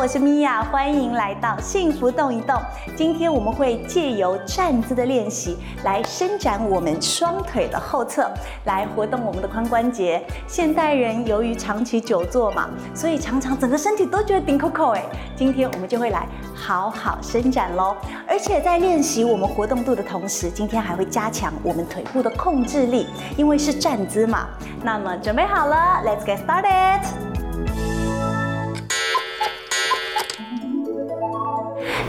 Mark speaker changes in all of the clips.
Speaker 1: 我是米娅，欢迎来到幸福动一动。今天我们会借由站姿的练习来伸展我们双腿的后侧，来活动我们的髋关节。现代人由于长期久坐嘛，所以常常整个身体都觉得顶扣扣哎。今天我们就会来好好伸展喽，而且在练习我们活动度的同时，今天还会加强我们腿部的控制力，因为是站姿嘛。那么准备好了，Let's get started。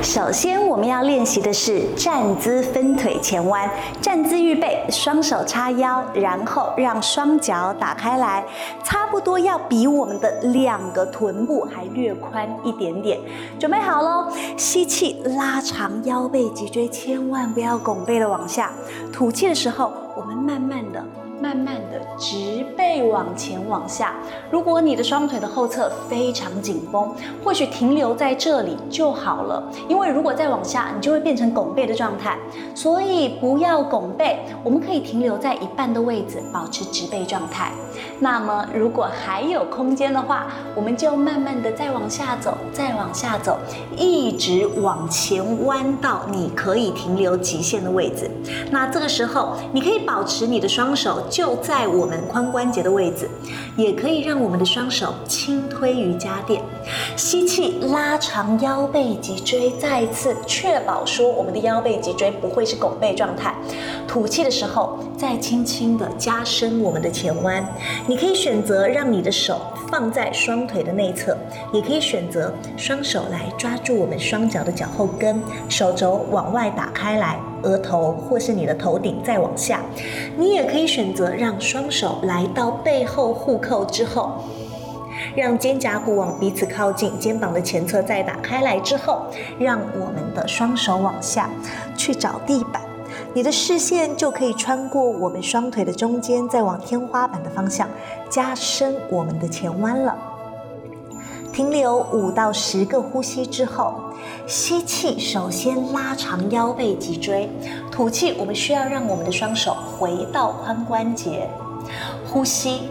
Speaker 1: 首先，我们要练习的是站姿分腿前弯。站姿预备，双手叉腰，然后让双脚打开来，差不多要比我们的两个臀部还略宽一点点。准备好喽，吸气，拉长腰背脊椎，千万不要拱背的往下。吐气的时候，我们慢慢的。慢慢的直背往前往下。如果你的双腿的后侧非常紧绷，或许停留在这里就好了。因为如果再往下，你就会变成拱背的状态。所以不要拱背，我们可以停留在一半的位置，保持直背状态。那么如果还有空间的话，我们就慢慢的再往下走，再往下走，一直往前弯到你可以停留极限的位置。那这个时候，你可以保持你的双手。就在我们髋关节的位置，也可以让我们的双手轻推瑜伽垫。吸气，拉长腰背脊椎，再次确保说我们的腰背脊椎不会是拱背状态。吐气的时候，再轻轻的加深我们的前弯。你可以选择让你的手放在双腿的内侧，也可以选择双手来抓住我们双脚的脚后跟，手肘往外打开来。额头或是你的头顶再往下，你也可以选择让双手来到背后互扣之后，让肩胛骨往彼此靠近，肩膀的前侧再打开来之后，让我们的双手往下去找地板，你的视线就可以穿过我们双腿的中间，再往天花板的方向加深我们的前弯了。停留五到十个呼吸之后，吸气，首先拉长腰背脊椎；吐气，我们需要让我们的双手回到髋关节，呼吸。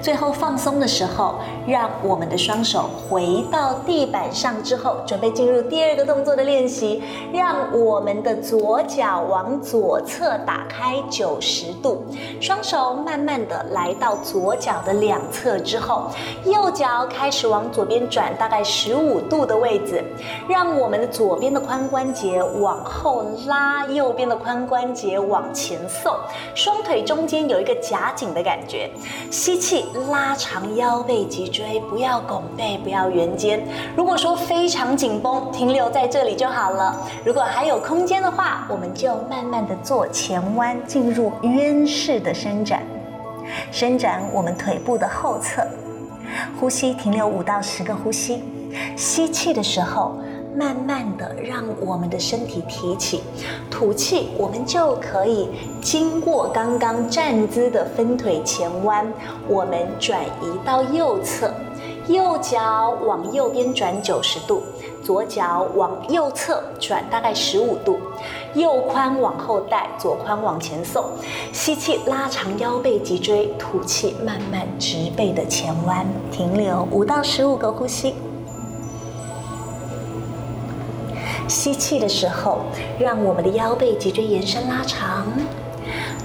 Speaker 1: 最后放松的时候，让我们的双手回到地板上之后，准备进入第二个动作的练习。让我们的左脚往左侧打开九十度，双手慢慢的来到左脚的两侧之后，右脚开始往左边转，大概十五度的位置，让我们的左边的髋关节往后拉，右边的髋关节往前送，双腿中间有一个夹紧的感觉，吸气。拉长腰背脊椎，不要拱背，不要圆肩。如果说非常紧绷，停留在这里就好了。如果还有空间的话，我们就慢慢的做前弯，进入渊式的伸展，伸展我们腿部的后侧。呼吸停留五到十个呼吸，吸气的时候。慢慢的让我们的身体提起，吐气，我们就可以经过刚刚站姿的分腿前弯，我们转移到右侧，右脚往右边转九十度，左脚往右侧转大概十五度，右髋往后带，左髋往前送，吸气拉长腰背脊椎，吐气慢慢直背的前弯，停留五到十五个呼吸。吸气的时候，让我们的腰背脊椎延伸拉长；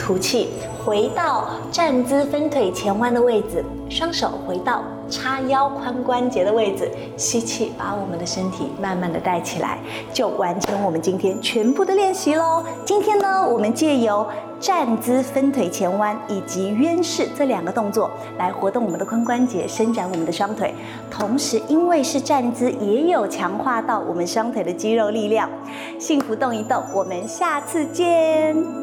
Speaker 1: 吐气，回到站姿分腿前弯的位置，双手回到。叉腰髋关节的位置，吸气，把我们的身体慢慢的带起来，就完成我们今天全部的练习喽。今天呢，我们借由站姿分腿前弯以及渊式这两个动作来活动我们的髋关节，伸展我们的双腿，同时因为是站姿，也有强化到我们双腿的肌肉力量。幸福动一动，我们下次见。